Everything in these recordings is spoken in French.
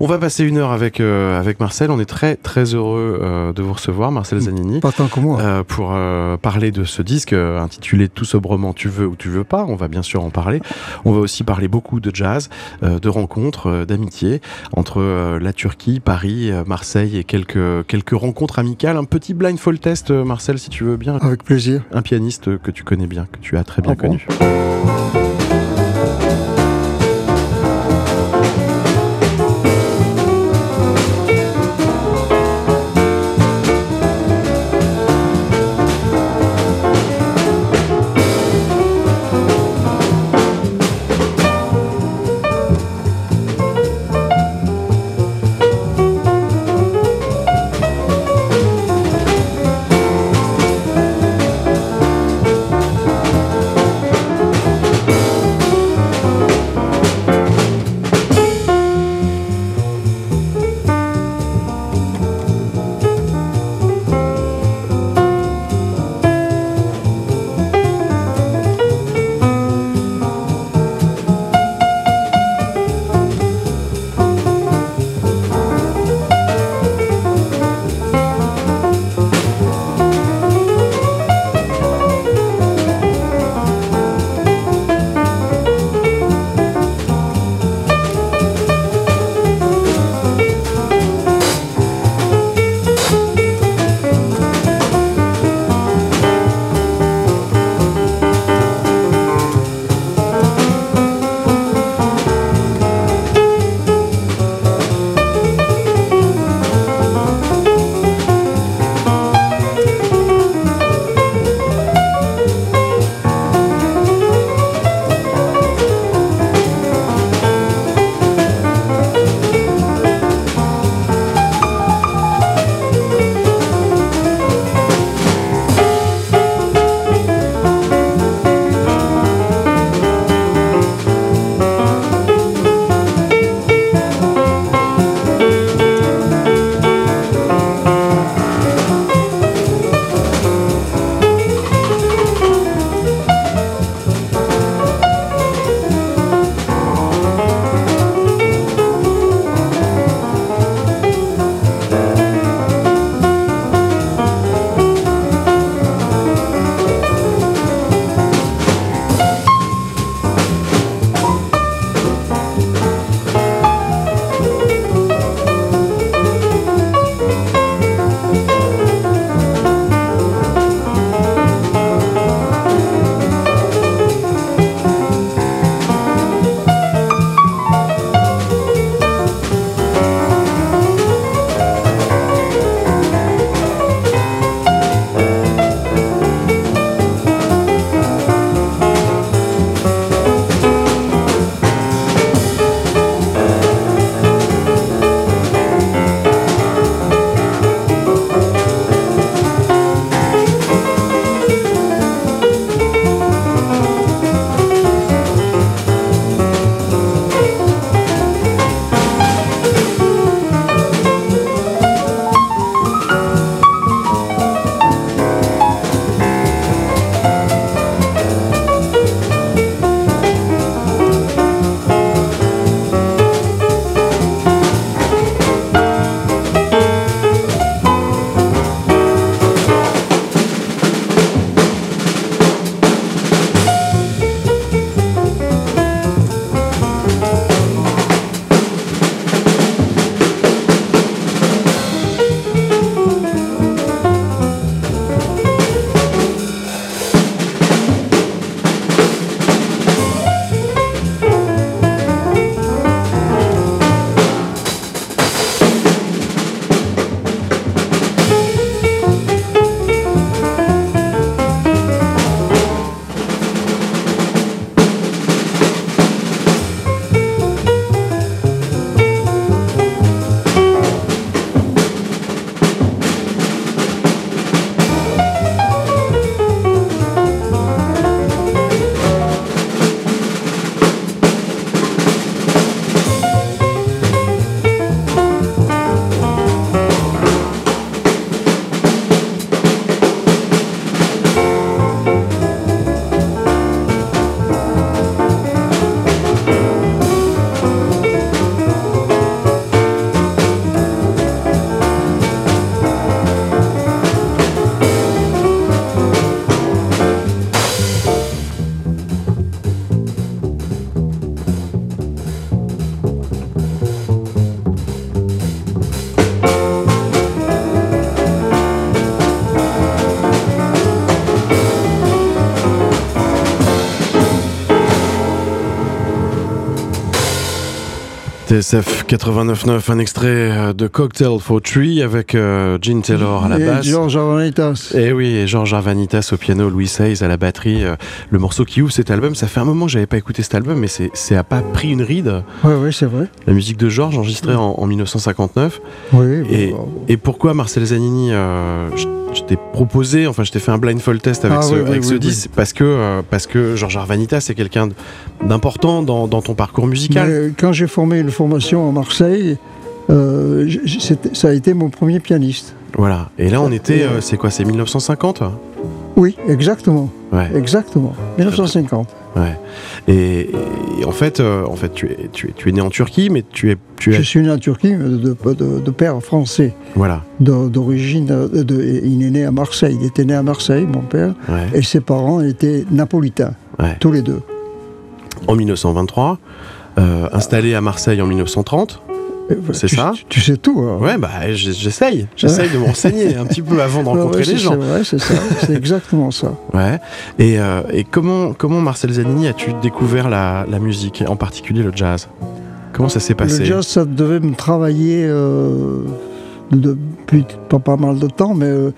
On va passer une heure avec, euh, avec Marcel. On est très très heureux euh, de vous recevoir, Marcel Zanini. Pas tant que moi. Euh, pour euh, parler de ce disque euh, intitulé Tout sobrement tu veux ou tu veux pas. On va bien sûr en parler. On va aussi parler beaucoup de jazz, euh, de rencontres, euh, d'amitié entre euh, la Turquie, Paris, euh, Marseille et quelques, quelques rencontres amicales. Un petit blindfold test, Marcel, si tu veux bien. Avec plaisir. Un pianiste que tu connais bien, que tu as très bien Ah bon TSF 89.9, un extrait euh, de Cocktail for Tree avec euh, Gene Taylor à la Et basse. Georges Arvanitas. Et oui, et Georges Arvanitas au piano, Louis Hayes à la batterie. euh, le morceau qui ouvre cet album, ça fait un moment que j'avais pas écouté cet album, mais c'est a pas pris une ride. Oui, oui, c'est vrai. La musique de Georges enregistrée en, en 1959. Oui, Et, bon, et pourquoi Marcel Zanini euh, je, je t'ai proposé, enfin je t'ai fait un blindfold test avec Ah ce, oui, oui, avec ce oui, disque, parce que, euh, parce que Georges Arvanitas c'est quelqu'un d'important dans, dans ton parcours musical. Mais quand j'ai formé une formation à Marseille, euh, ça a été mon premier pianiste. Voilà. Et là on était, euh, c'est quoi, c'est 1950 Oui, exactement, Ouais. exactement. 1950. Ouais. Et, et en fait, euh, en fait, tu es, tu es, tu es né en Turquie, mais tu es, tu Je es, suis né en Turquie de, de- père français, voilà. d'origine. il est né à Marseille. Il était né à Marseille, mon père, Ouais. et ses parents étaient napolitains, tous les deux. En 1923, euh, installé à Marseille en 1930. Et voilà, C'est ça tu, tu sais tout. hein. Ouais, bah j'essaye, j'essaye de me renseigner un petit peu avant de Ouais, rencontrer ouais, les gens. C'est vrai, c'est ça. C'est exactement ça. Ouais. Et, euh, et comment, comment Marcel Zanini as-tu découvert la, la musique, en particulier le jazz? Comment ça s'est passé? Le jazz, ça devait me travailler euh, depuis pas, pas mal de temps, mais euh,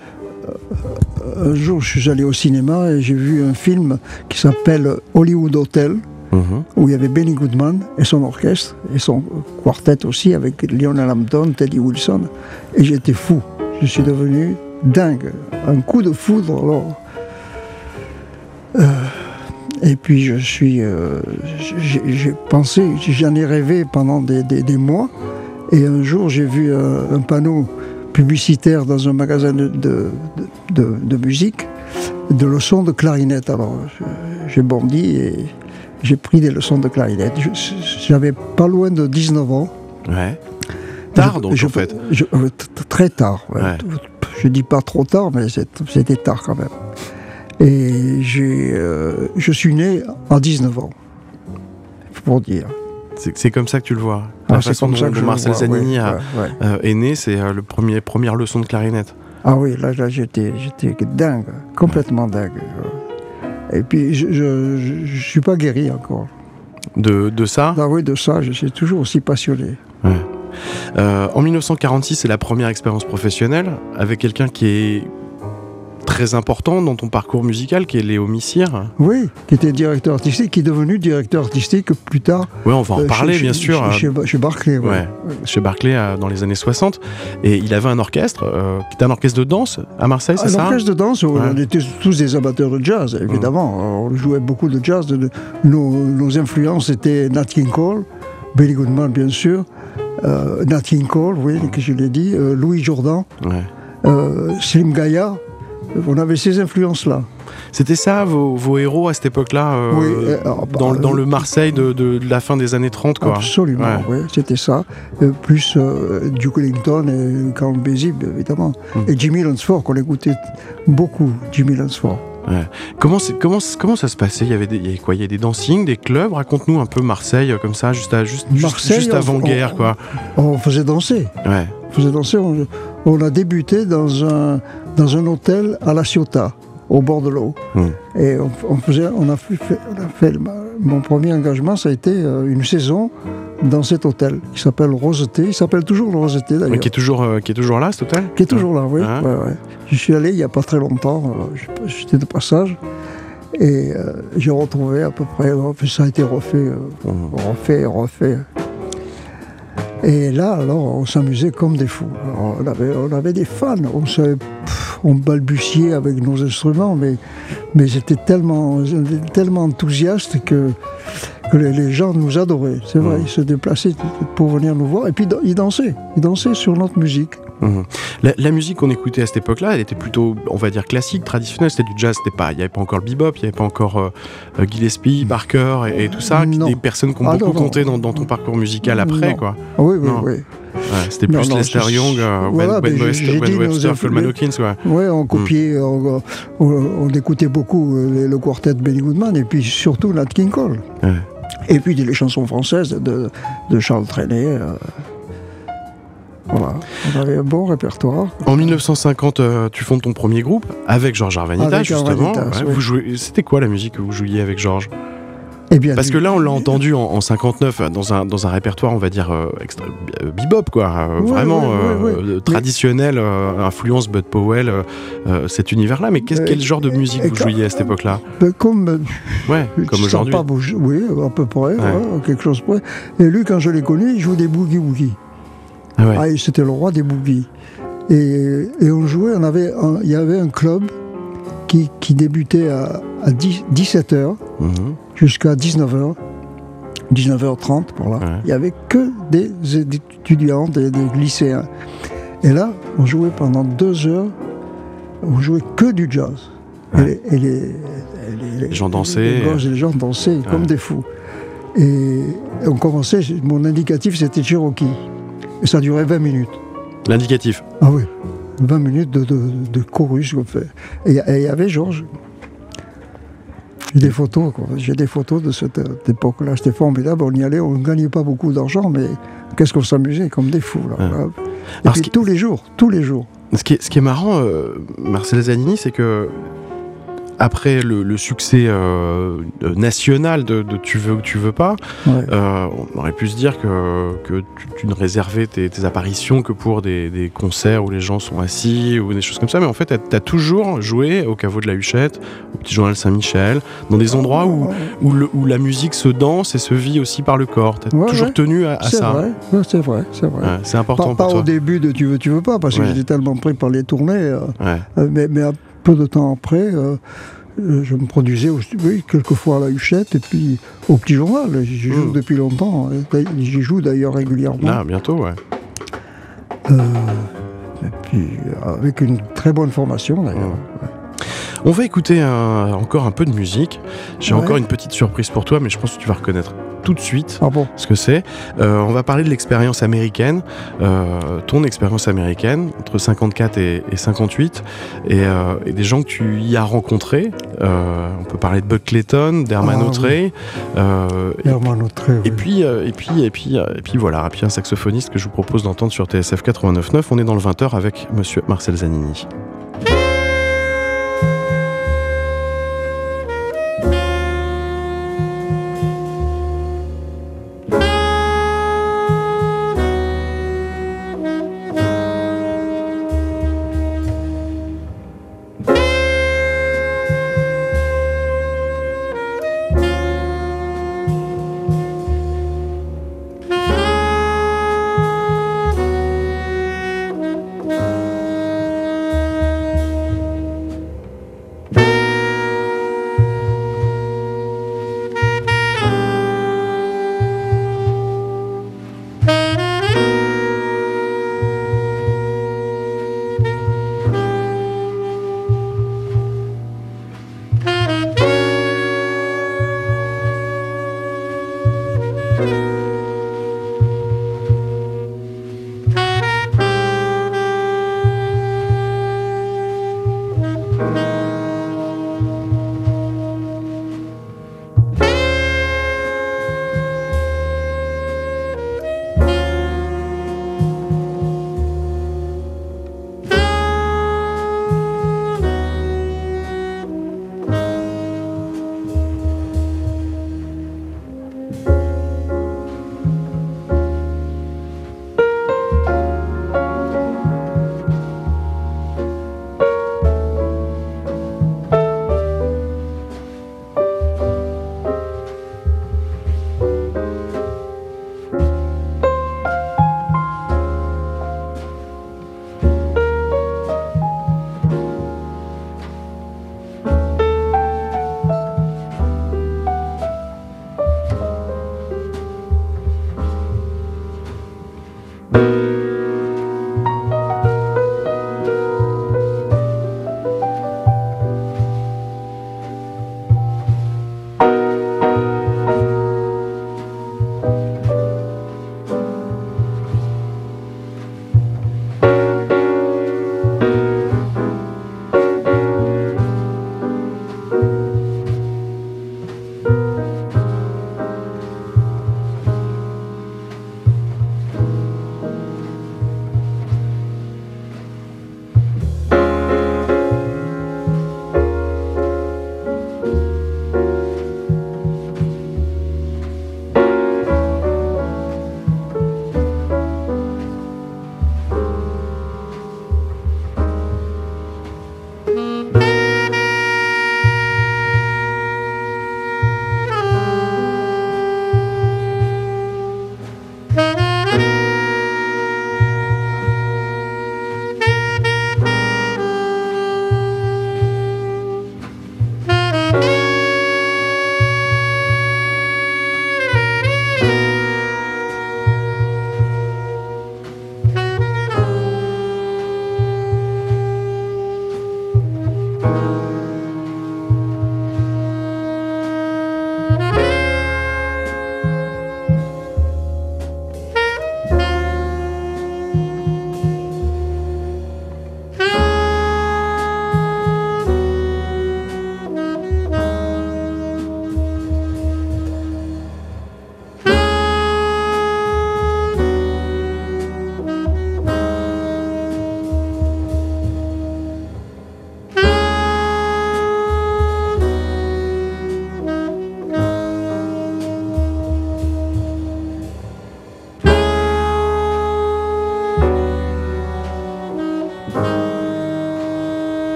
un jour, je suis allé au cinéma et j'ai vu un film qui s'appelle Hollywood Hotel, Mhm. où il y avait Benny Goodman et son orchestre, et son quartet aussi, avec Lionel Hampton, Teddy Wilson, et j'étais fou. Je suis devenu dingue. Un coup de foudre, alors. Euh, et puis je suis, euh, j'ai pensé, j'en ai rêvé pendant des, mois. Et un jour, j'ai vu un, panneau publicitaire dans un magasin de, de- de- de musique de leçons de clarinette. Alors, j'ai bondi et j'ai pris des leçons de clarinette. J'avais pas loin de 19 ans. Ouais. Tard, Je- donc, je- en fait. je- euh, très tard. ouais. Ouais. Je dis pas trop tard, mais c'était tard quand même. Et j'ai, euh, je suis né à 19 ans, pour dire. C'est comme ça que tu le vois. Ah, La c'est façon comme dont, ça que dont Marcel Zanini ouais, euh, est né, c'est euh, le premier première leçon de clarinette. Ah oui, là, là j'étais, j'étais dingue, complètement dingue. Et puis, je, je suis pas guéri encore. De, de ça, Ah oui, de ça, je suis toujours aussi passionné. Euh, en 1946, c'est la première expérience professionnelle avec quelqu'un qui est très important dans ton parcours musical, qui est Léo Missire. Oui, qui était directeur artistique, qui est devenu directeur artistique plus tard. Ouais, on va en euh, parler, chez- bien chez- sûr. euh, Chez, chez Barclay, ouais. Ouais. chez Barclay euh, dans les années 60 et il avait un orchestre euh, qui était un orchestre de danse à Marseille c'est Un ça orchestre de danse, on était tous des amateurs de jazz, évidemment. On jouait beaucoup de jazz. nos, nos influences étaient Nat King Cole, Billy Goodman, bien sûr, euh, Nat King Cole, oui, que je l'ai dit, euh, Louis Jordan, Ouais. euh, Slim Gaillard. On avait ces influences-là. c'était ça vos, vos héros à cette époque là Oui, euh, alors, dans, bah, dans euh, le Marseille de, de- de la fin des années 30 quoi Absolument, Ouais. oui, c'était ça. Euh, plus euh, Duke Ellington et Carl Basie, évidemment. Mm. Et Jimmy Lunsford, qu'on écoutait beaucoup, Jimmy Lunsford. comment, comment, comment ça se passait? Il y avait des, il y avait quoi? Il y avait des dancing des clubs? Raconte-nous un peu Marseille euh, comme ça juste, à, juste, juste- Marseille, juste on- avant guerre on- quoi On faisait danser. ouais On faisait danser. On, on a débuté dans un, dans un hôtel à La Ciotat, au bord de l'eau. Et on, on faisait, on a fait, on a fait le- mon premier engagement, ça a été euh, une saison dans cet hôtel qui s'appelle Roseté. Il s'appelle toujours le Roseté d'ailleurs. Qui est toujours euh, qui est toujours là cet hôtel? Qui est toujours là, oui. Ouais, ouais. Je suis allé il n'y a pas très longtemps, euh, j'étais de passage, et euh, j'ai retrouvé à peu près, ça a été refait, Mhm. refait, refait. Et là, alors, on s'amusait comme des fous. Alors, on, avait, on avait des fans, on, pff, on balbutiait avec nos instruments, mais, mais j'étais tellement, tellement enthousiaste que, que les, gens nous adoraient. C'est vrai, ils se déplaçaient pour venir nous voir, et puis ils dansaient, ils dansaient sur notre musique. Mhm. La, la musique qu'on écoutait à cette époque-là, elle était plutôt, on va dire, classique, traditionnelle. C'était du jazz, c'était pas, il n'y avait pas encore le bebop, il n'y avait pas encore euh, euh, Gillespie, Barker et, et tout ça, Non. des personnes qui ont Ah, beaucoup non, non. compté dans, dans ton parcours musical après, quoi. Oui, oui, oui. Ouais, c'était plus Lester Young, euh, voilà, Ben, Ben Webster, Ben Webster, influx- Coleman Hawkins, ouais. Ouais, on copiait, on, on- on écoutait beaucoup le, le quartet de Benny Goodman et puis surtout Nat King Cole. Ouais. Et puis les chansons françaises de, de Charles Trenet. euh, voilà, on avait un bon répertoire. En 1950, euh, tu fondes ton premier groupe avec Georges Arvanitas, Avec justement. Arvanitas, Ouais, oui. vous jouez- C'était quoi la musique que vous jouiez avec Georges? Eh bien, Parce du- que là, on l'a entendu en, en 59 dans un, dans un répertoire, on va dire, euh, extra- euh, bebop, quoi. euh, Ouais, vraiment ouais, ouais, euh, ouais. traditionnel, influence Bud Powell, cet univers-là. Mais qu'est-ce quel genre de musique vous jouiez à cette époque-là? Ben, comme Ouais, aujourd'hui. pas oui, à peu près, ouais, quelque chose près. Et lui, quand je l'ai connu, il jouait des boogie-woogie. Ah ouais. Ah, c'était le roi des boogies. Et, et on jouait, on avait il y avait un club qui, qui débutait à, à 10 17h Mhm. jusqu'à 19h, 19h30, par là. Ouais. Il n'y avait que des étudiants, des, des lycéens. Et là, on jouait pendant deux heures, on jouait que du jazz. Ouais. Et, les, et les- et les- Les gens dansaient. Les gens dansaient comme des fous. Et on commençait, mon indicatif c'était Cherokee. Et ça durait 20 minutes. L'indicatif. Ah oui, 20 minutes de, de, de chorus qu'on fait. Et il y avait Georges. J'ai des photos, quoi. J'ai des photos de cette, euh, époque-là. C'était formidable. On y allait, on ne gagnait pas beaucoup d'argent, mais qu'est-ce qu'on s'amusait comme des fous, là. Ouais. Et Alors, puis qui- tous les jours, tous les jours. Ce qui est, ce qui est marrant, euh, Marcel Zanini, c'est que après le, le succès euh, national de, de Tu veux ou tu veux pas, Ouais. euh, on aurait pu se dire que, que tu, tu ne réservais tes, tes apparitions que pour des, des concerts où les gens sont assis ou des choses comme ça, mais en fait, tu as, toujours joué au caveau de la Huchette, au Petit Journal Saint-Michel, dans des endroits où, où, le- où la musique se danse et se vit aussi par le corps. Tu as Ouais, toujours ouais. tenu à, ça. c'est vrai, c'est vrai. C'est important Pas, pas pour au toi. début de Tu veux, tu veux pas, parce que j'étais tellement pris par les tournées. euh, mais, mais un peu de temps après, euh, euh, je me produisais aussi, oui, quelquefois à la Huchette et puis au Petit Journal. J'y joue Mm. depuis longtemps. hein. J'y joue d'ailleurs régulièrement. Là, bientôt, ouais. Euh, et puis avec une très bonne formation d'ailleurs. On va écouter un- encore un peu de musique. J'ai Ouais. encore une petite surprise pour toi, mais je pense que tu vas reconnaître tout de suite Ah bon ce que c'est. Euh, on va parler de l'expérience américaine, euh, ton expérience américaine entre 54 et, et 58, et, euh, et des gens que tu y as rencontrés. On peut parler de Buck Clayton, d'Herman Ah, et, oui. et puis, et puis, et puis, et puis voilà, et puis un saxophoniste que je vous propose d'entendre sur TSF 89.9. On est dans le 20h avec Monsieur Marcel Zanini.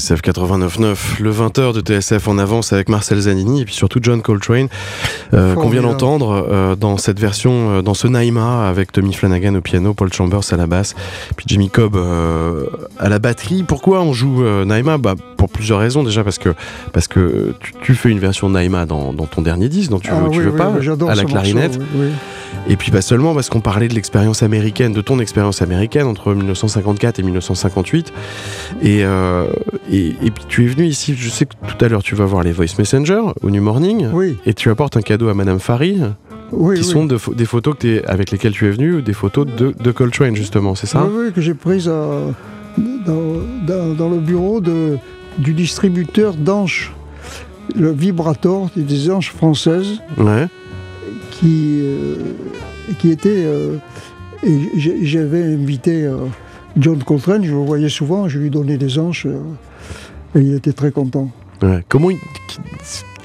TSF 89.9, le 20h de TSF en avance avec Marcel Zanini et puis surtout John Coltrane qu'on vient d'entendre euh, dans cette version, euh, dans ce Naima avec Tommy Flanagan au piano, Paul Chambers à la basse, puis Jimmy Cobb à la batterie. Pourquoi on joue Naima bah, Pour plusieurs raisons. Déjà parce que, parce que tu, fais une version de Naima dans, ton dernier disque dont tu ah veux, tu veux pas, à la clarinette. et puis pas seulement parce qu'on parlait de l'expérience américaine, de ton expérience américaine entre 1954 et 1958. Et, et, puis tu es venu ici, je sais que tout à l'heure tu vas voir les Voice Messenger au New Morning. Oui. Et tu apportes un cadeau à Madame Fari. qui sont des photos que avec lesquelles tu es venu, ou des photos de, de Coltrane justement, c'est ça? Oui, que j'ai prises euh, dans, le bureau de, du distributeur d'anches, le Vibrator, des anches françaises, ouais. qui, euh, qui était... Euh, j'avais invité John Coltrane, je le voyais souvent, je lui donnais des anches. Et il était très content. Comment il,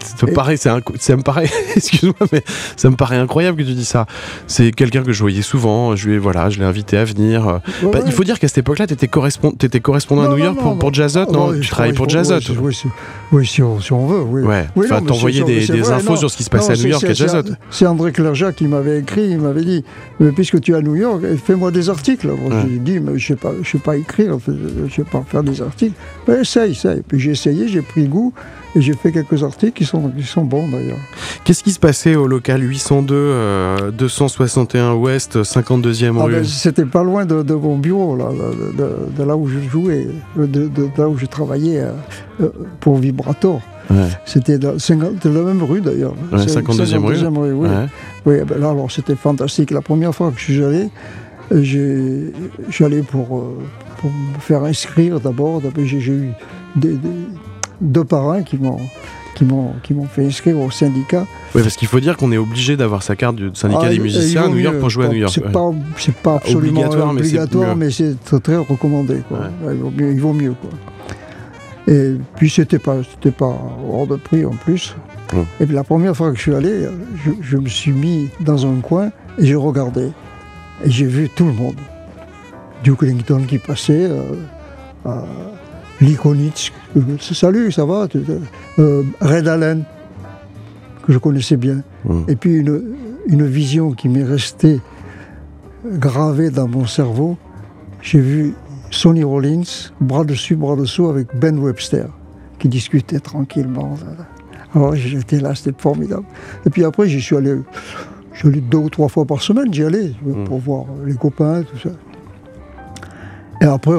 ça me paraît, ça me paraît, excuse-moi, mais ça me paraît incroyable que tu dis ça. C'est quelqu'un que je voyais souvent. Je lui, voilà, je l'ai invité à venir. Bah, il faut dire qu'à cette époque-là, tu étais, correspondant à New York pour, pour Jazzot, non, Tu travaillais pour Jazzot. Oui, si, on, veut. Oui. Ouais. enfin, t'envoyais des, des infos sur ce qui se passait à New York à Jazzot. C'est André Clerjac qui m'avait écrit. Il m'avait dit, mais puisque tu es à New York, fais-moi des articles. J'ai dit, mais je sais pas, je sais pas écrire, je sais pas faire des articles. Mais essaye, essaye. Puis j'ai essayé, j'ai pris goût. Et j'ai fait quelques articles qui sont, qui sont bons d'ailleurs. Qu'est-ce qui se passait au local 802, 261 euh, Ouest, 52e ah rue? ben, C'était pas loin de, mon bureau, là, de, là où je jouais, de, là où je travaillais euh, euh, pour Vibrator. C'était de, la même rue d'ailleurs. Ouais, 52e, rue. oui. oui ben là, alors c'était fantastique. La première fois que je suis allé, j'allais pour, pour me faire inscrire d'abord. J'ai eu des, deux parents qui m'ont qui m'ont qui m'ont fait inscrire au syndicat. Oui, parce qu'il faut dire qu'on est obligé d'avoir sa carte du syndicat ah, des musiciens à New York pour jouer à New York. C'est pas c'est pas absolument obligatoire, mais c'est très recommandé. Il, vaut mieux, il, vaut mieux, quoi. Et puis c'était pas c'était pas hors de prix en plus. Et puis la première fois que je suis allé, je, me suis mis dans un coin et je regardais et j'ai vu tout le monde. Duke Ellington qui passait. Euh, euh, Likonitz, salut, ça va euh, Red Allen, que je connaissais bien. Hmm. Et puis une, une vision qui m'est restée gravée dans mon cerveau. J'ai vu Sonny Rollins, bras dessus, bras dessous, avec Ben Webster, qui discutait tranquillement. Alors j'étais là, c'était formidable. Et puis après, j'y suis allé, je deux ou trois fois par semaine, j'y allais, pour hmm. voir les copains, tout ça. Et après,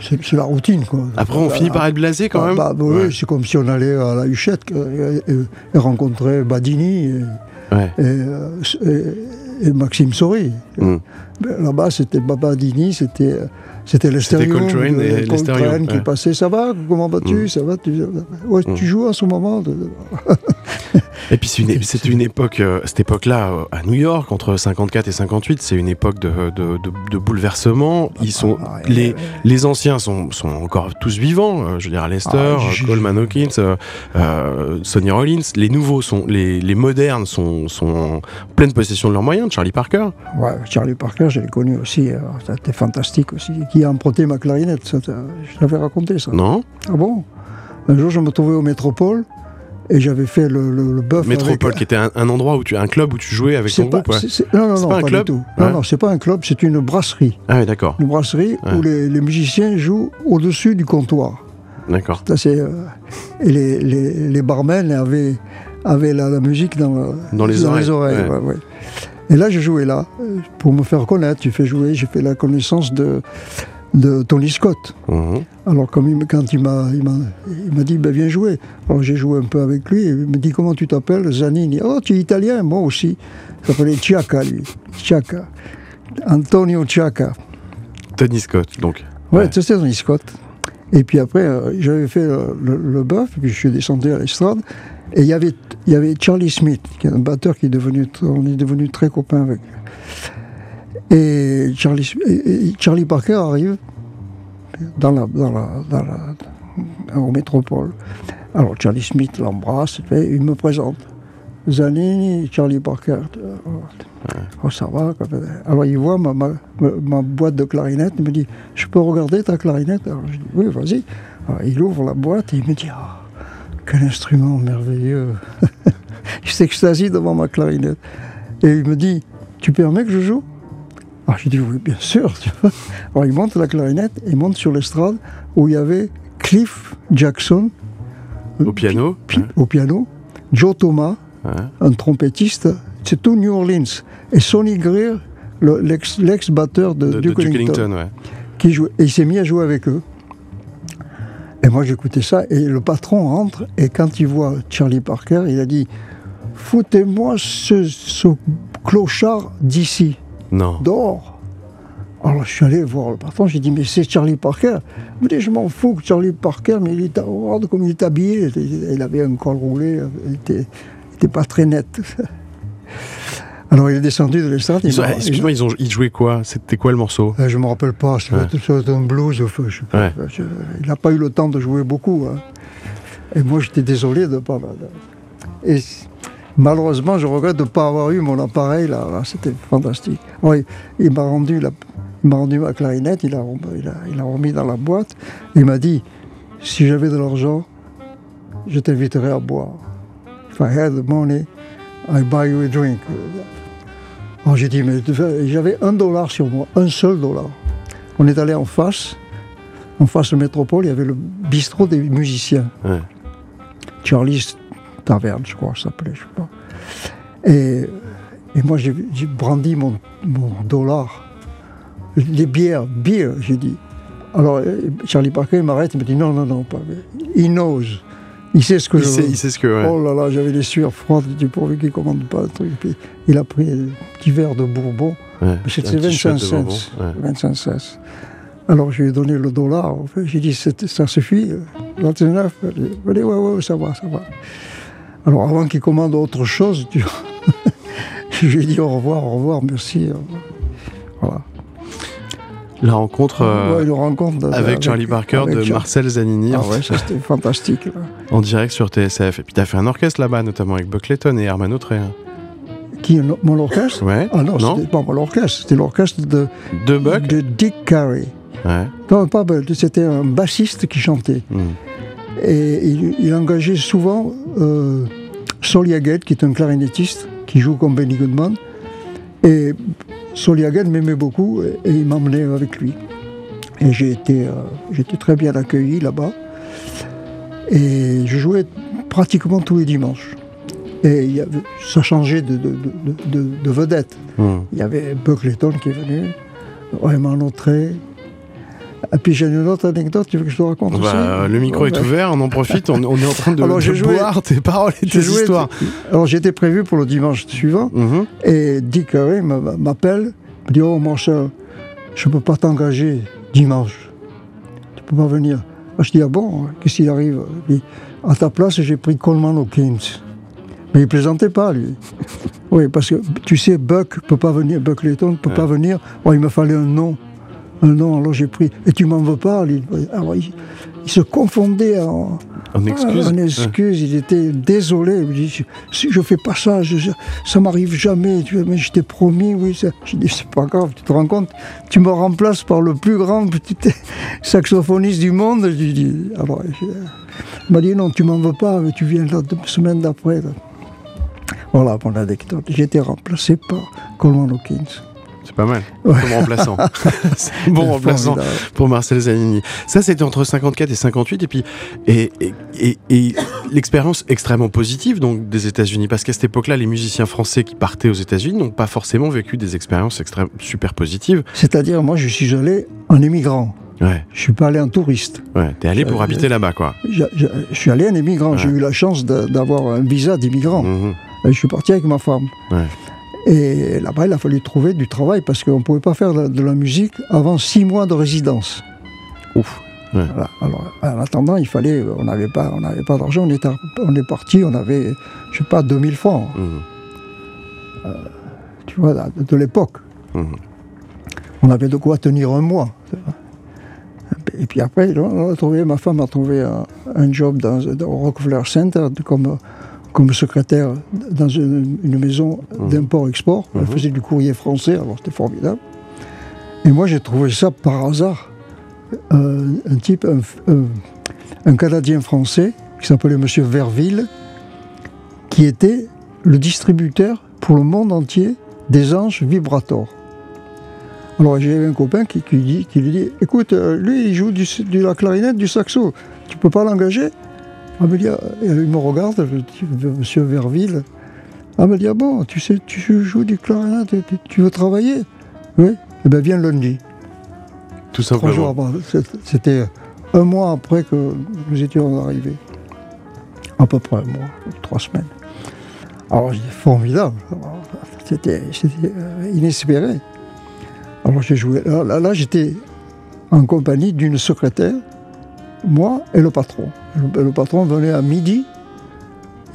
c'est la routine. Quoi. Après, on finit par être blasé quand même bah, bah Oui, c'est comme si on allait à la Huchette et, rencontrait Badini et, Maxime Sori. Hmm. Là-bas, c'était Badini, c'était c'était l'Estérion Coltrane, et Coltrane qui passait. Ça va? Comment vas-tu? Mm. Ça va? Tu, ouais, tu mm. joues à ce moment? Et puis c'est une, c'est une époque, euh, cette époque-là, euh, à New York, entre 54 et 58, c'est une époque de, de, de, bouleversement. Ils sont, ah, les, les anciens sont, sont encore tous vivants. Euh, je veux dire, Lester, ah, Coleman Hawkins, Sonny Rollins. Les nouveaux sont, les, les modernes sont, sont en pleine possession de leurs moyens. Charlie Parker. Ouais, Charlie Parker, je l'ai connu aussi. C'était fantastique aussi qui a emprunté ma clarinette. Ça, je t'avais raconté ça. Non. Ah bon? Un jour, je me trouvais au Métropole et j'avais fait le, le, bœuf. Métropole, qui était un, endroit où tu, un club où tu jouais avec ton groupe. non, non, non, pas, un club. Du tout. Non, non, c'est pas un club, c'est une brasserie. Ah oui, d'accord. Une brasserie où les, les, musiciens jouent au-dessus du comptoir. D'accord. Euh, et les, les, les, barmen avaient, avaient la, musique dans, dans les oreilles. Les oreilles ouais. Et là, je jouais là, pour me faire connaître. Tu fais jouer, j'ai fait la connaissance de, de Tony Scott. Mhm. Alors, quand il m'a, il m'a, dit, ben, viens jouer. Alors, j'ai joué un peu avec lui. Il me dit, comment tu t'appelles? Zanini. Oh, tu es italien Moi aussi. Il s'appelait Ciacca, lui. Ciacca. Antonio Ciacca. Tony Scott, donc. Ouais, c'était Tony Scott. Et puis après, euh, j'avais fait le, le, bœuf, puis je suis descendu à l'estrade. Et il y avait, y avait Charlie Smith, qui est un batteur qui est devenu, on est devenu très copains avec. Et Charlie, Charlie Parker arrive dans la, dans la, dans la, au métropole. Alors Charlie Smith l'embrasse, il me présente. Zanini, Charlie Parker. Oh, ça va. Alors il voit ma, ma, ma, boîte de clarinette, il me dit, je peux regarder ta clarinette? Alors je dis, oui, vas-y. il ouvre la boîte et il me dit, ah, quel instrument merveilleux. il s'extasie devant ma clarinette. Et il me dit, tu permets que je joue? Alors je dis, oui, bien sûr. Alors il monte la clarinette et il monte sur l'estrade où il y avait Cliff Jackson. Au piano Au piano. Joe Thomas, un trompettiste. C'est tout New Orleans. Et Sonny Greer, l'ex-batteur de, Duke, Ellington, qui jouait, et il s'est mis à jouer avec eux. Et moi j'écoutais ça, et le patron rentre, et quand il voit Charlie Parker, il a dit Foutez-moi ce, ce clochard d'ici. Non. Dehors. Alors je suis allé voir le patron, j'ai dit mais c'est Charlie Parker. Il me dit je m'en fous que Charlie Parker, mais il est regarde comme il est habillé. Il avait un col roulé, il était, était pas très net. Alors il est descendu de l'estrade. Excuse-moi, ils, ont, ils jouaient quoi? C'était quoi le morceau? Euh, Je me rappelle pas, c'était un blues. il n'a pas eu le temps de jouer beaucoup. Hein. Et moi j'étais désolé de ne pas. Et malheureusement, je regrette de ne pas avoir eu mon appareil là. C'était fantastique. il m'a rendu la, il m'a rendu ma clarinette, il a, il, a, remis dans la boîte. Il m'a dit si j'avais de l'argent, je t'inviterais à boire. If I had the money, I buy you a drink. Alors j'ai dit mais j'avais un dollar sur moi, un seul dollar. On est allé en face, en face de métropole, il y avait le bistrot des musiciens. Charlie's Taverne, je crois, ça s'appelait, je sais pas. Et, et moi j'ai brandi mon, mon dollar les bières, bières, j'ai dit. Alors Charlie Parker m'arrête, il me dit non, non, non, pas. Il knows. Il sait ce que il je sait, Il sait ce que. Oh là là, j'avais les sueurs froides, du pourvu qu'il commande pas le truc. Puis, il a pris un petit verre de Bourbon. Ouais, C'était 25 cents. 25 cents. Alors je lui ai donné le dollar. J'ai dit ça suffit. 29. Il m'a dit ouais, ouais, ça va, ça va. Alors avant qu'il commande autre chose, je lui ai dit au revoir, au revoir, merci. Voilà. La rencontre, euh, avec Charlie Parker de Marcel Zanini. Ah ouais, c'était fantastique. En direct sur TSF. Et puis tu as fait un orchestre là-bas, notamment avec Buckleton et Herman Autré. Qui Mon orchestre? Ouais. Ah non, c'était pas mon orchestre, c'était l'orchestre de, de, Buck? de Dick Carey. Ouais. Non, pas c'était un bassiste qui chantait. Hmm. Et il, engageait souvent euh, Sol Yaget, qui est un clarinettiste, qui joue comme Benny Goodman. Et Soliagen m'aimait beaucoup et, il m'emmenait avec lui. Et j'ai été, euh, très bien accueilli là-bas. Et je jouais pratiquement tous les dimanches. Et y avait, ça changeait de, de, vedette. Hmm. Il y avait Buckleton qui est venu, Raymond Autré. Et puis j'ai une autre anecdote, tu veux que je te raconte bah, Le micro est ouvert, on en profite, on, est en train de, alors, boire tes paroles et tes histoires. Alors j'étais prévu pour le dimanche suivant, mhm. et Dick Harry m'appelle, me dit Oh mon cher, je ne peux pas t'engager dimanche, tu ne peux pas venir. je dis Ah bon, qu'est-ce qui arrive? Dit, À ta place, j'ai pris Coleman Hawkins. Mais il plaisantait pas, lui. oui, parce que tu sais, Buck peut pas venir, Buck Layton ne peut pas venir. il me fallait un nom non, alors j'ai pris. Et tu m'en veux pas il, se confondait en, en excuse. En excuse. Il était désolé. Il dit, si je fais pas ça, ça m'arrive jamais. Mais je t'ai promis, oui. Je dis, c'est pas grave, tu te rends compte Tu me remplaces par le plus grand petit saxophoniste du monde. Je dis, alors, il m'a dit, non, tu m'en veux pas, mais tu viens la semaine d'après. Voilà mon anecdote. J'ai été remplacé par Coleman Hawkins. C'est pas mal comme remplaçant. bon remplaçant pour Marcel Zanini. Ça, c'était entre 54 et 58. Et puis, et, et, et, l'expérience extrêmement positive donc, des États-Unis. Parce qu'à cette époque-là, les musiciens français qui partaient aux États-Unis n'ont pas forcément vécu des expériences extrêmement super positives. C'est-à-dire, moi, je suis allé en émigrant. Ouais. Je suis pas allé en touriste. Ouais, t'es allé pour habiter là-bas, quoi. Je, suis allé en émigrant. J'ai eu la chance d'avoir un visa d'immigrant. Mhm. Je suis parti avec ma femme. Ouais. Et là-bas, il a fallu trouver du travail parce qu'on ne pouvait pas faire de la musique avant six mois de résidence. Ouf. Alors, en attendant, il fallait, on n'avait pas, on n'avait pas d'argent. On est, on est parti, on avait, je sais pas, 2000 francs. Mmh. Euh, tu vois, de, l'époque. Mmh. On avait de quoi tenir un mois. Et puis après, on a trouvé, ma femme a trouvé un, job dans, au Rockefeller Center comme comme secrétaire dans une, une maison Mhm. d'import-export. Elle Mhm. faisait du courrier français, alors c'était formidable. Et moi, j'ai trouvé ça par hasard. Euh, un type, un, un- un Canadien français, qui s'appelait M. Verville, qui était le distributeur pour le monde entier des anges Vibrator. Alors j'avais un copain qui, qui dit, qui lui dit, écoute, euh, lui il joue du, de la clarinette, du saxo, tu peux pas l'engager? Me dit, et il me regarde, je dis, Monsieur Verville. Me dit, ah bon, tu sais, tu joues du clarinette, tu, tu veux travailler? Oui. Eh bien viens lundi. Tout Trois jours simplement. C'était un mois après que nous étions arrivés. À peu près un mois, trois semaines. Alors, j'ai formidable. C'était euh, inespéré. Alors, j'ai joué. Là, là, là, j'étais en compagnie d'une secrétaire, moi et le patron. Le, le patron venait à midi.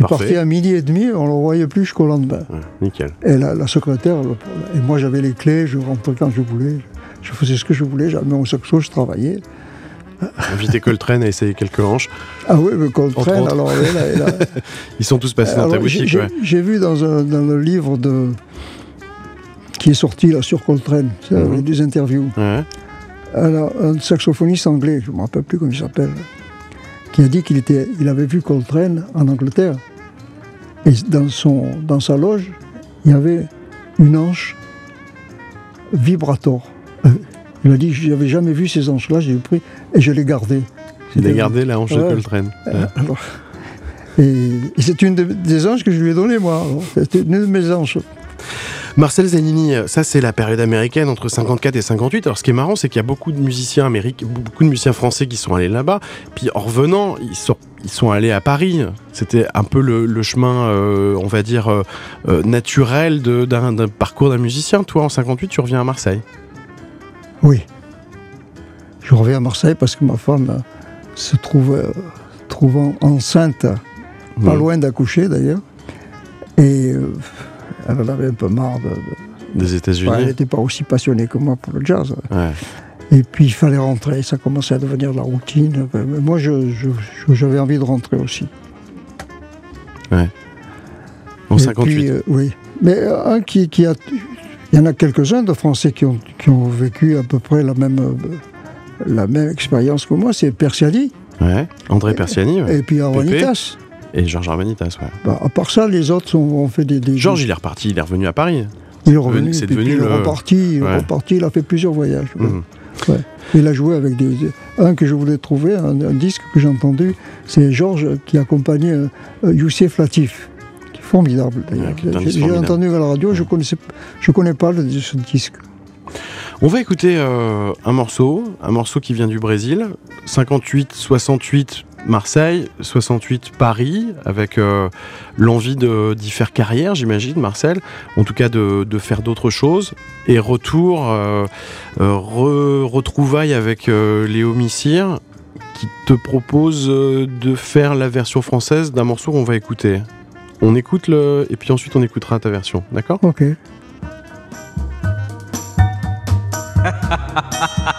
Il Parfait. partait à midi et demi, on ne le voyait plus jusqu'au lendemain. Ouais, nickel. Et la, la secrétaire, le- et moi j'avais les clés, je rentrais quand je voulais, je faisais ce que je voulais, j'avais mon saxo, je travaillais. Invité Coltrane à essayer quelques hanches. Ah oui, mais Coltrane, alors Ils sont tous passés dans ta boutique. ouais. j'ai vu dans, un- dans le livre de, qui est sorti là sur Coltrane, Mhm. avec des interviews, Ouais. Alors, un saxophoniste anglais, je ne me rappelle plus comment il s'appelle, qui a dit qu'il était, il avait vu Coltrane en Angleterre. Et dans, son, dans sa loge, il y avait une hanche vibrator. Euh, Il a dit, je n'avais jamais vu ces hanches-là, j'ai pris et je l'ai gardée. Il a gardé la hanche de. Coltrane. Ouais. Euh, alors, et, et c'est une de- des anges que je lui ai donné moi. C'était une de mes anges. Marcel Zanini, ça c'est la période américaine entre 54 et 58. Alors ce qui est marrant, c'est qu'il y a beaucoup de musiciens américains, beaucoup de musiciens français qui sont allés là-bas. Puis en revenant, ils sont, ils sont allés à Paris. C'était un peu le, le chemin, euh, on va dire, euh, euh, naturel d'un parcours d'un musicien. Toi, en 58, tu reviens à Marseille. Oui. Je reviens à Marseille parce que ma femme euh, se trouvait, euh, trouvant enceinte, pas loin d'accoucher d'ailleurs. Et euh, elle en avait un peu marre. De, de- Des États-Unis. Enfin, elle n'était pas aussi passionnée que moi pour le jazz. Ouais. Et puis il fallait rentrer, ça commençait à devenir de la routine. Mais Moi, je- je- je- j'avais envie de rentrer aussi. En Et 58. puis, euh, oui. Mais euh, un qui, qui a. Il y en a quelques-uns de Français qui ont, qui ont vécu à peu près la même, euh, la même expérience que moi, c'est Persiani Ouais. André Persiani ouais. et puis Arvanitas. Et Georges Armanitas. Ouais. Bah, à part ça, les autres ont fait des. des Georges, il est reparti, il est revenu à Paris. il est revenu, c'est devenu il est le- reparti, il est Ouais. reparti, il a fait plusieurs voyages. ouais. Mhm. Il a joué avec des, un que je voulais trouver, un, un disque que j'ai entendu, c'est Georges qui accompagnait euh, Youssef Latif, qui est formidable d'ailleurs. Ouais, J'ai- entendu à la radio, je je connais pas le, ce disque. On va écouter euh, un morceau, un morceau qui vient du Brésil, 58, 68 Marseille, 68 Paris, avec euh, l'envie de- d'y faire carrière, j'imagine, Marcel, en tout cas de, de faire d'autres choses, et retour, euh, euh, re- retrouvailles avec euh, Léo Missire, qui te propose euh, de faire la version française d'un morceau qu'on va écouter. On écoute le, et puis ensuite on écoutera ta version, d'accord? Ok.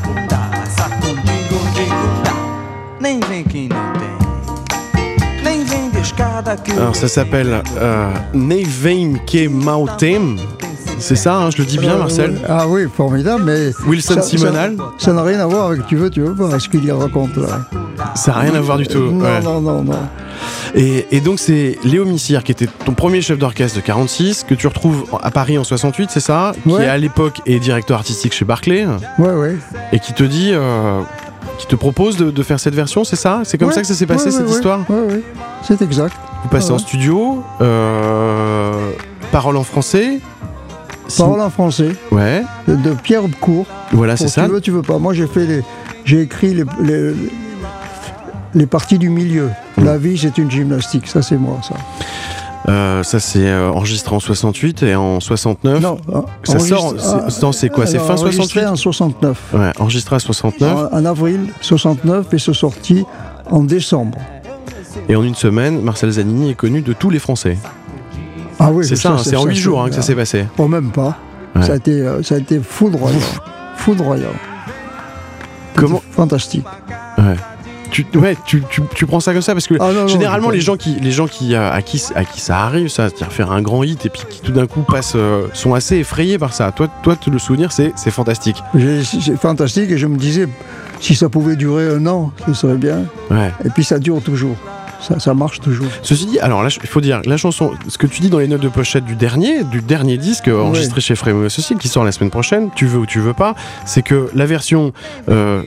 Nem vem que não tem, nem vem de escada que Alors ça s'appelle euh, Nevein Ke Mautem. C'est ça, hein, je le dis bien, Euh, Marcel. Ah oui, formidable, mais. Wilson ça- Simonal Ça n'a rien à voir avec tu veux, tu veux pas, ce qu'il y raconte là. Ça n'a rien à voir du tout. Non, ouais. non, non, non. Et, et donc c'est Léo Missire qui était ton premier chef d'orchestre de 46, que tu retrouves à Paris en 68, c'est ça? Qui à l'époque est directeur artistique chez Barclay, Ouais, ouais. et qui te dit... euh, qui te propose de, de faire cette version, c'est ça? C'est comme Ouais, ça que ça s'est passé ouais, cette ouais, histoire? Ouais, ouais. C'est exact. Vous passez en studio, euh, parole en français. Parole en français, Ouais, de, de Pierre Court. voilà, c'est ça. Tu veux, tu veux pas. Moi, j'ai fait les, j'ai écrit les, les, les parties du milieu. La vie, c'est une gymnastique. Ça, c'est moi, ça. Euh, ça c'est euh, enregistré en 68 et en 69. Non, ça sort. C'est, quoi C'est fin 68 en 69. Ouais, enregistré à 69. En, en, avril 69 et se sorti en décembre. Et en une semaine, Marcel Zanini est connu de tous les Français. Ah oui, c'est ça, c'est en 8 jours hein, que ça s'est passé. Oh, même pas. Ouais. Ça, a été, euh, ça a été foudroyant. foudroyant. Comment Fantastique. Ouais. Tu, ouais, tu, tu, tu, prends ça comme ça parce que ah non, généralement non, les gens qui les gens qui à qui à qui ça arrive ça c'est-à-dire faire un grand hit et puis qui tout d'un coup passent euh, sont assez effrayés par ça. Toi toi le souvenir c'est c'est fantastique. C'est fantastique et je me disais si ça pouvait durer un an ce serait bien. Ouais. et puis ça dure toujours ça, ça, marche toujours. Ceci dit, alors là, il faut dire, la chanson, ce que tu dis dans les notes de pochette du dernier, du dernier disque oui. enregistré chez Frémo Associé, qui sort la semaine prochaine, tu veux ou tu veux pas, c'est que la version euh,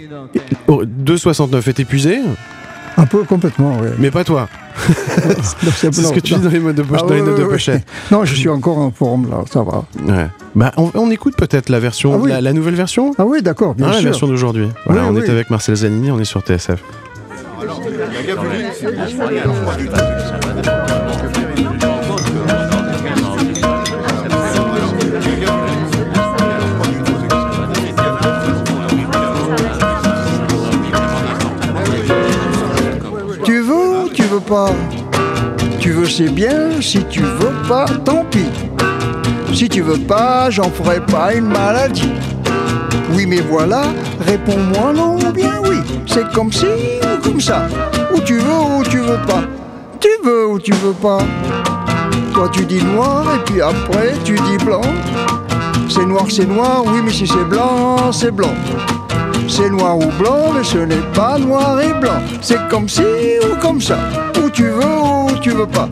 2.69 est épuisée. Un peu complètement, oui. Mais pas toi. c'est ce que tu dis dans les, de poche, ah, dans les notes oui, de pochette. Non, je suis encore en forme là, ça va. Ouais. Bah, on, on écoute peut-être la version, ah, oui. la, la, nouvelle version. Ah oui, d'accord, bien ah, sûr. La version d'aujourd'hui. Voilà, on est avec Marcel Zanini, on est sur TSF. Tu veux ou tu veux pas? Tu veux c'est bien, si tu veux pas, tant pis. Si tu veux pas, j'en ferai pas une maladie. Oui, mais voilà, réponds-moi non ou bien oui. C'est comme si ou comme ça. Ou tu veux ou tu veux pas. Tu veux ou tu veux pas. Toi tu dis noir et puis après tu dis blanc. C'est noir, c'est noir, oui, mais si c'est blanc, c'est blanc. C'est noir ou blanc, mais ce n'est pas noir et blanc. C'est comme si ou comme ça. Ou tu veux ou tu veux pas.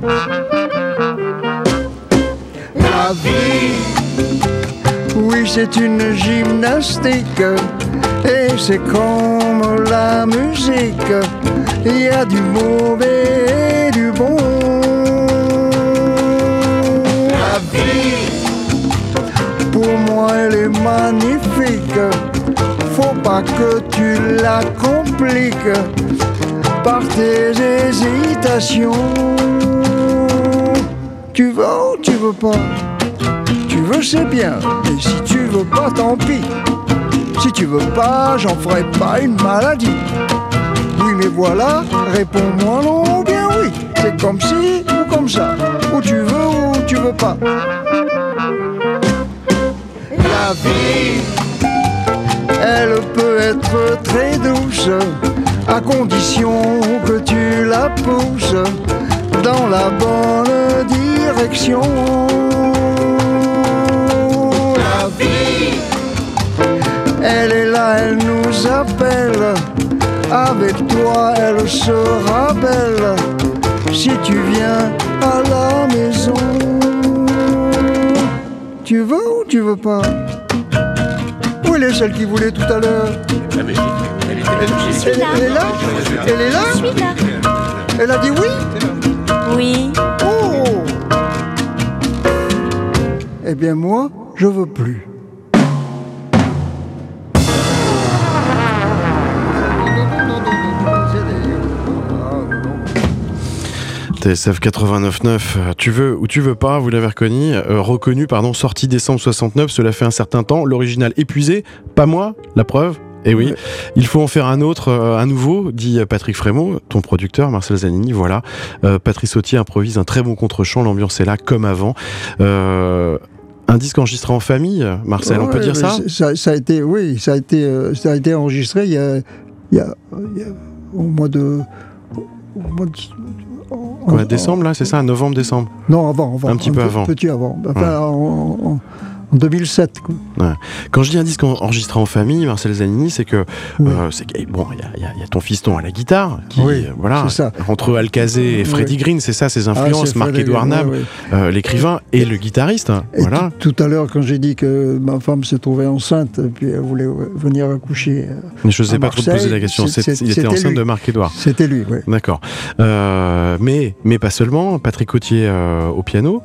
La vie. Oui, c'est une gymnastique c'est comme la musique. Il y a du mauvais et du bon. La vie, pour moi, elle est magnifique. Faut pas que tu la compliques par tes hésitations. Tu veux ou tu veux pas? tu veux, c'est bien. Et si tu veux pas, tant pis. Si tu veux pas, j'en ferai pas une maladie. Oui, mais voilà, réponds-moi non ou bien oui. C'est comme si ou comme ça. Ou tu veux ou tu veux pas. La vie, elle peut être très douce, à condition que tu la pousses dans la bonne direction. Là, elle nous appelle. Avec toi, elle sera belle. Si tu viens à la maison, tu veux ou tu veux pas? Où elle est celle qui voulait tout à l'heure? Elle, elle, elle, est là? Elle est là? Je suis là. Elle a dit oui? Oui. Oh Eh bien moi, je veux plus. TSF 89.9, tu veux ou tu veux pas, vous l'avez reconnu, euh, reconnu, pardon, sorti décembre 69, cela fait un certain temps, l'original épuisé, pas moi, la preuve, et oui, ouais. il faut en faire un autre, euh, un nouveau, dit Patrick Frémaux, ton producteur, Marcel Zanini, voilà. Euh, Patrice Sautier improvise un très bon contre-champ, l'ambiance est là comme avant. Euh, un disque enregistré en famille, Marcel, ouais, on peut dire ça, ça Ça a été, oui, ça a été, euh, ça a été enregistré il y a, il y a, il y a au mois de... Au mois de décembre, là, c'est ça, novembre-décembre Non, avant, avant. Un petit peu avant. Petit avant. Enfin, ouais. en, en 2007. Quoi. Ouais. Quand je dis un disque enregistré en famille, Marcel Zanini, c'est que oui. euh, c'est bon, il y, y, y, a ton fiston à la guitare, qui oui, voilà, ça. entre Alcazé et Freddie oui. Green, c'est ça ses influences, ah, Marc-Édouard Nab, euh, l'écrivain et le guitariste. Hein, et voilà. Tout à l'heure, quand j'ai dit que ma femme se trouvait enceinte, puis elle voulait venir accoucher. Mais je n'osais pas trop te poser la question. C est, c est, il était enceinte lui. de Marc-Édouard. C'était lui, oui. D'accord. Euh, mais, mais pas seulement. Patrick Cotier euh, au piano.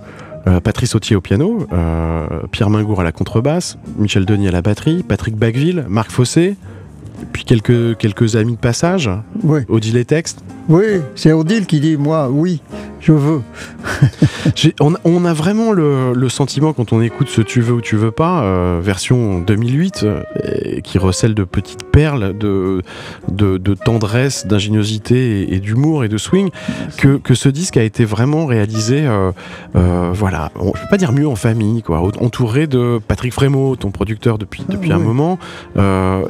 Euh, Patrice Autier au piano, euh, Pierre Mingour à la contrebasse, Michel Denis à la batterie, Patrick Bacville, Marc Fossé, puis quelques, quelques amis de passage. Oui, Odile et texte oui c'est Odile qui dit moi, oui, je veux. On, on a vraiment le, le sentiment quand on écoute ce Tu veux ou tu veux pas, euh, version 2008, euh, qui recèle de petites perles de, de, de tendresse, d'ingéniosité et, et d'humour et de swing, que, que ce disque a été vraiment réalisé, euh, voilà, on, je peux pas dire mieux en famille, quoi, entouré de Patrick Frémaux, ton producteur depuis, Ah, depuis un oui. moment,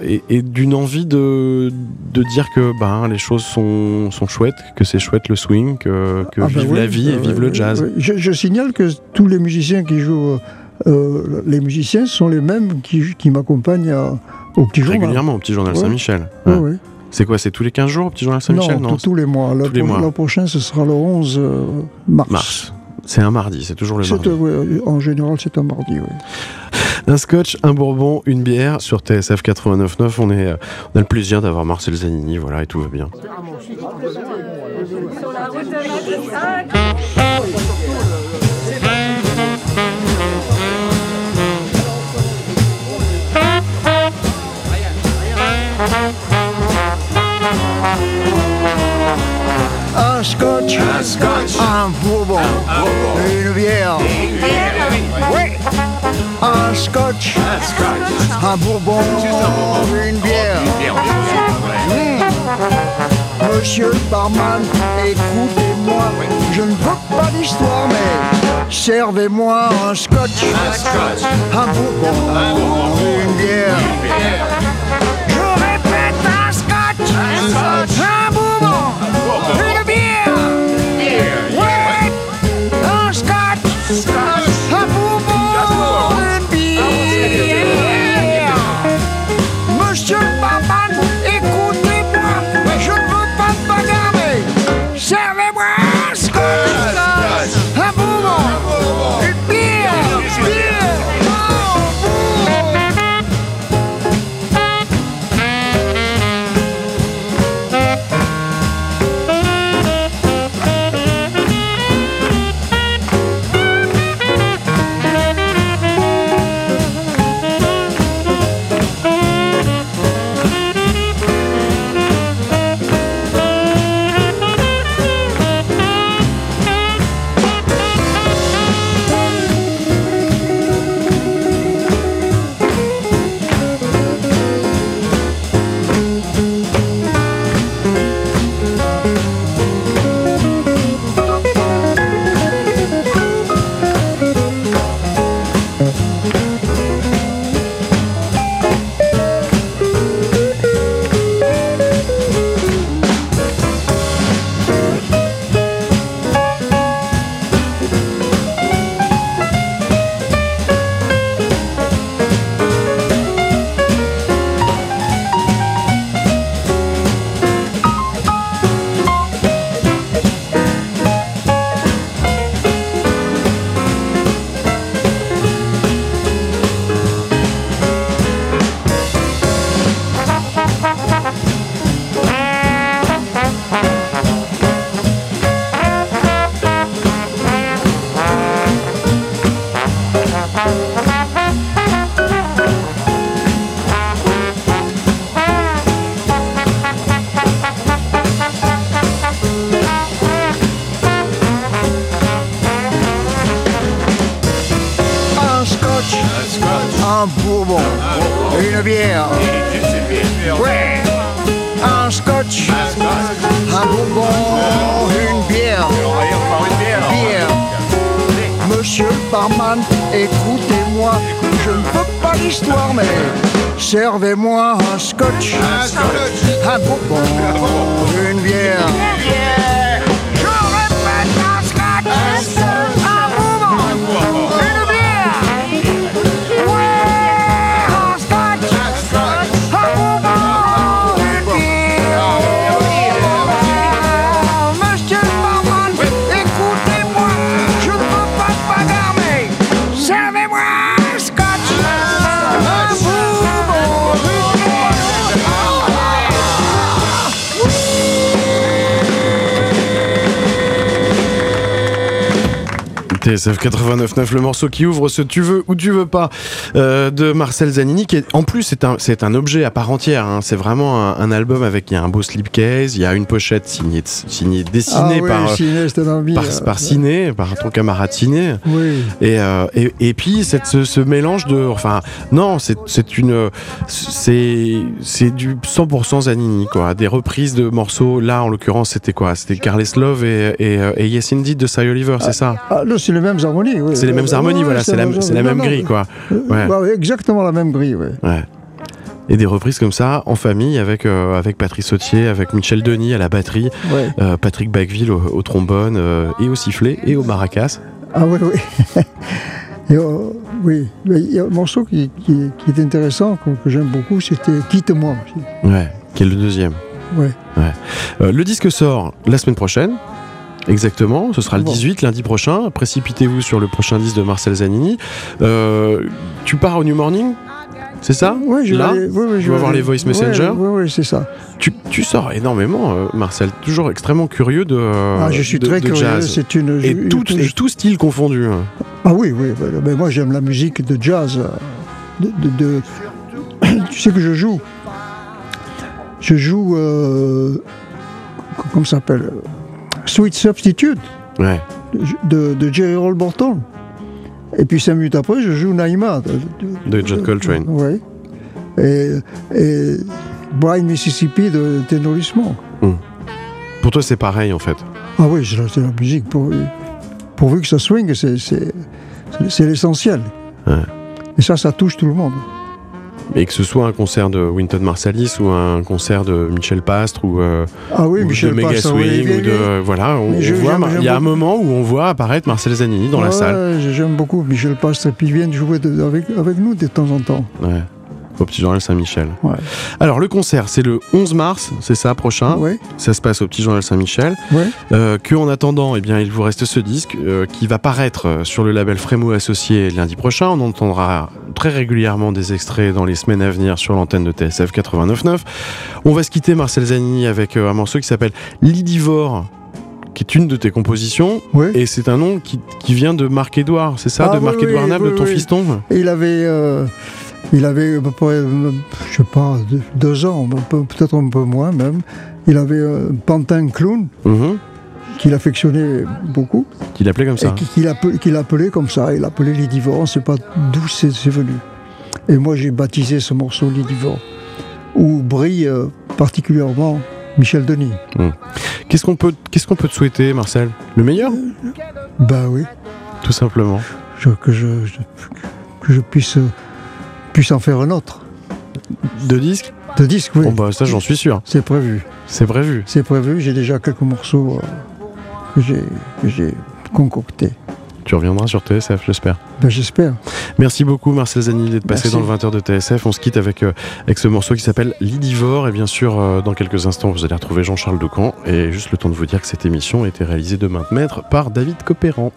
et, et d'une envie de, de dire que ben, les choses sont, sont chouettes, que c'est chouette le swing, que, que Ah ben vive oui, la vie et euh, vive le jazz. Je, je signale que tous les musiciens qui jouent, euh, les musiciens sont les mêmes qui, qui m'accompagnent à- au petit journal. régulièrement au petit journal Ouais. Saint-Michel. Ouais. C'est quoi C'est tous les 15 jours au petit journal Saint-Michel non, tous- tous les mois. Le, Tous les pro- mois. prochain, ce sera le 11 euh, mars. Mars. C'est un mardi, c'est toujours le mardi. euh, en général, c'est un mardi. oui. Un scotch, un bourbon, une bière sur TSF 89.9. On, est, euh, on a le plaisir d'avoir Marcel Zanini, voilà, et tout va bien. Sur la route de Matissac. Un scotch, un scotch, un bourbon, une bière. Oui. Un scotch, un bourbon, une bière. Mmh. Monsieur le barman, écoutez-moi, je ne veux pas d'histoire, mais servez-moi un scotch, un bourbon, une bière. Je répète, un scotch, un bourbon, barman, écoutez-moi, je ne veux pas l'histoire, mais servez-moi un scotch, un bourbon, une bière. TSF 89.9, le morceau qui ouvre ce Tu veux ou tu veux pas euh, de Marcel Zanini, qui est, en plus c'est un, c'est un objet à part entière. hein. C'est vraiment un, un album avec il y a un beau slipcase, il y a une pochette signée, signée dessinée ah, par, euh, Ciné, c'était un ami, par, euh, par Ciné, par ton camarade Ciné. Oui. Et, euh, et, et puis cette, ce, ce mélange de, enfin non, c'est c'est une, c'est c'est du 100% Zanini quoi. Des reprises de morceaux. Là en l'occurrence c'était quoi? C'était Carles Love et, et, euh, et Yes Indeed de Cy Oliver, c'est ça? Ah, non, c'est les mêmes harmonies. oui. C'est les mêmes harmonies, ouais, voilà, c'est la, la même grille quoi. Ouais. euh, ouais, exactement la même grille, oui. Ouais. Et des reprises comme ça en famille avec euh, avec Patrice Sautier, avec Michel Denis à la batterie, Ouais. euh, Patrick Bacville au, au trombone euh, et au sifflet et au maracas. Ah oui, oui. Et, euh, oui, Mais il y a un morceau qui, qui- qui est intéressant, que, que j'aime beaucoup, c'était Quitte-moi. Ouais. Qui est le deuxième. Ouais. Euh, le disque sort la semaine prochaine. Exactement, ce sera le Bon. 18 lundi prochain. Précipitez-vous sur le prochain disque de Marcel Zanini. Euh, tu pars au New Morning C'est ça? Ouais, je vais Là? ouais, ouais, je vais voir les Voice Messenger? Oui, oui, c'est ça. tu, tu sors énormément, euh, Marcel. Toujours extrêmement curieux de, ah, je suis de- très de curieux. C'est une. Et une- tout, une- et tout style confondu. hein. Ah oui, oui. Mais moi, j'aime la musique de jazz. euh, De, de- tu sais que je joue. Je joue. Euh, comment ça s'appelle? Sweet Substitute Ouais. de, de Jerry Roll Morton. Et puis cinq minutes après, je joue Naïma. De, John Coltrane. Oui. Et, et Brian Mississippi de Tenoris Monk. Pour toi, c'est pareil en fait. Ah oui, c'est la, musique. Pour, pourvu que ça swing, c'est, l'essentiel. Ouais. Et ça, ça touche tout le monde. Et que ce soit un concert de Winton Marsalis ou un concert de Michel Pastre ou, euh, Ah oui, ou Michel de Mega Pastre, Swing oui, oui, ou de voilà, on, voit, il y a un moment où on voit apparaître Marcel Zanini dans la salle. J'aime beaucoup Michel Pastre. Et puis il vient jouer de- avec, avec nous de temps en temps. Ouais. Au Petit Journal Saint-Michel. Ouais. Alors le concert, c'est le 11 mars, c'est ça prochain. Ça se passe au Petit Journal Saint-Michel. oui. Euh, que en attendant, eh bien, il vous reste ce disque euh, qui va paraître euh, sur le label Frémo Associé lundi prochain. On entendra très régulièrement des extraits dans les semaines à venir sur l'antenne de TSF 89.9. On va se quitter, Marcel Zanini, avec euh, un morceau qui s'appelle L'Idivore, qui est une de tes compositions. oui. Et c'est un nom qui, qui vient de Marc-Édouard, c'est ça Ah De oui, Marc-Édouard oui, Nab, de ton fiston il avait, euh, il avait à peu près, euh, je sais pas, deux, ans, peut-être un peu moins même. Il avait un pantin clown Mhm. qu'il affectionnait beaucoup Qu'il appelait comme ça. et qui- qu'il appelait, comme ça. Il appelait on ne sait pas d'où c'est c'est venu. Et moi j'ai baptisé ce morceau Lidivore, où brille euh, particulièrement Michel Denis. Qu'est-ce qu'on peut, qu'est-ce qu'on peut te souhaiter, Marcel? Le meilleur? Ben oui, Tout simplement. je- que, je, je- que je puisse, euh, puisse en faire un autre. Deux disques De disque, oui. Bon, bah, ça, j'en suis sûr. C'est prévu. C'est prévu. C'est prévu, j'ai déjà quelques morceaux euh, que j'ai concoctés. Tu reviendras sur TSF, j'espère. Ben, J'espère. Merci beaucoup Marcel Zanini d'être passé dans le 20h de TSF. On se quitte avec, euh, avec ce morceau qui s'appelle L'Idivore. Et bien sûr, euh, dans quelques instants, vous allez retrouver Jean-Charles Decamp. Et juste le temps de vous dire que cette émission a été réalisée de main de maître par David Copéran.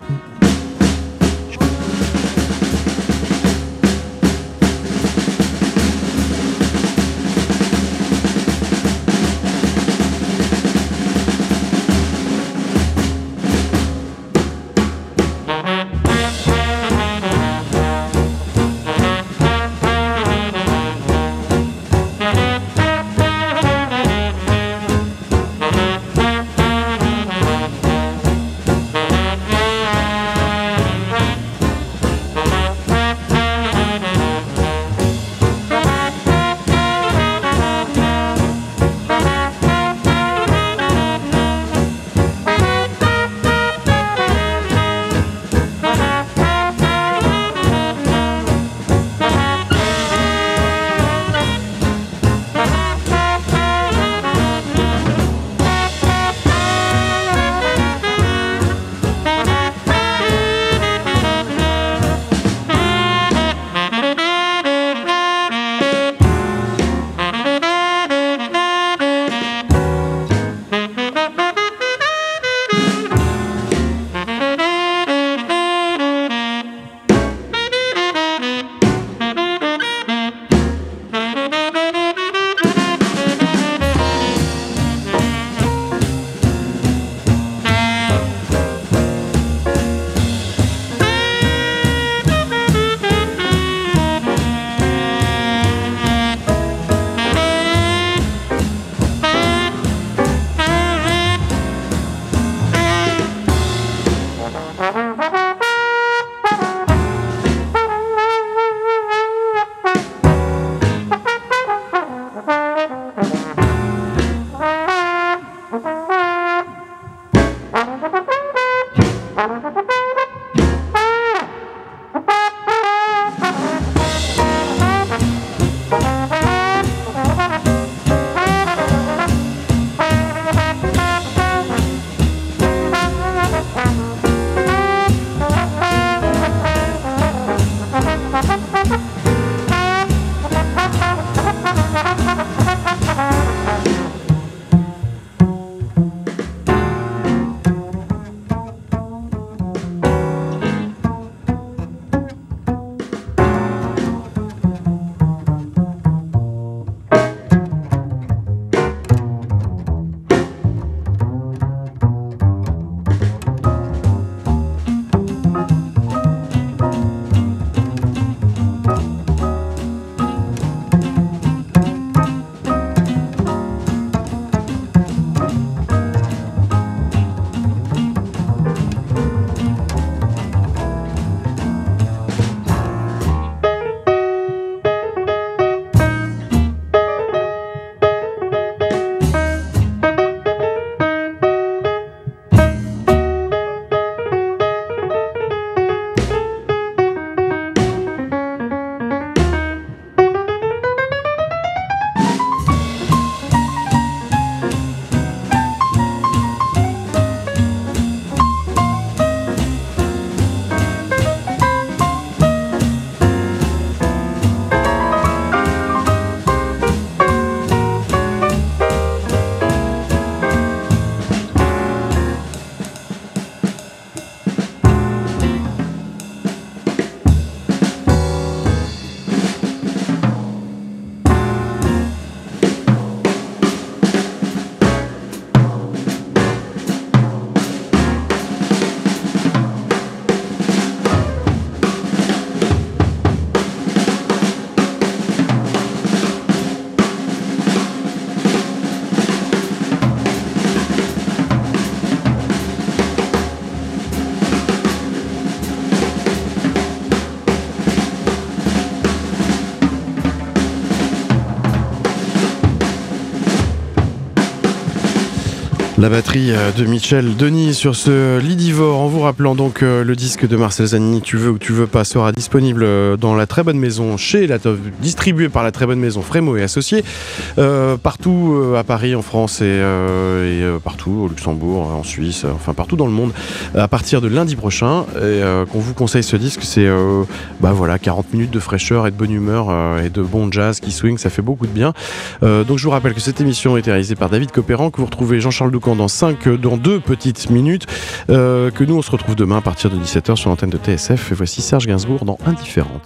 La batterie euh, de Michel Denis sur ce Lidivore, en vous rappelant donc euh, le disque de Marcel Zanini, Tu veux ou tu veux pas, sera disponible euh, dans la très bonne maison, chez la distribué par la très bonne maison Frémo et Associés, partout à Paris, en France et, partout au Luxembourg, en Suisse, enfin partout dans le monde, à partir de lundi prochain. Et qu'on vous conseille ce disque, c'est bah voilà, 40 minutes de fraîcheur et de bonne humeur et de bon jazz qui swing, ça fait beaucoup de bien. donc je vous rappelle que cette émission a été réalisée par David Copéran, que vous retrouvez Jean-Charles Doucan dans 5, dans 2 petites minutes, euh, que nous on se retrouve demain à partir de 17h sur l'antenne de TSF. Et voici Serge Gainsbourg dans Indifférente.